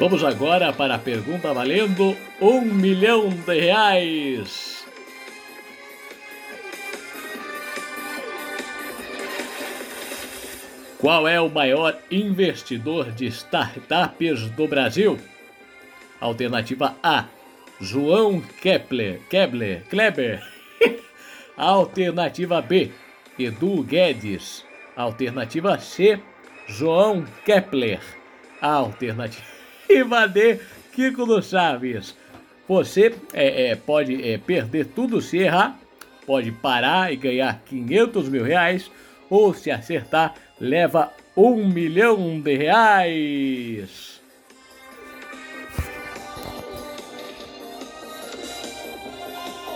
Vamos agora para a pergunta valendo um milhão de reais. Qual é o maior investidor de startups do Brasil? Alternativa A, João Kepler, Kepler, Kleber. Alternativa B, Edu Guedes. Alternativa C, João Kepler. Alternativa D, Kiko do Chaves. Você é, é, pode é, perder tudo se errar, pode parar e ganhar 500 mil reais, ou se acertar, leva um milhão de reais.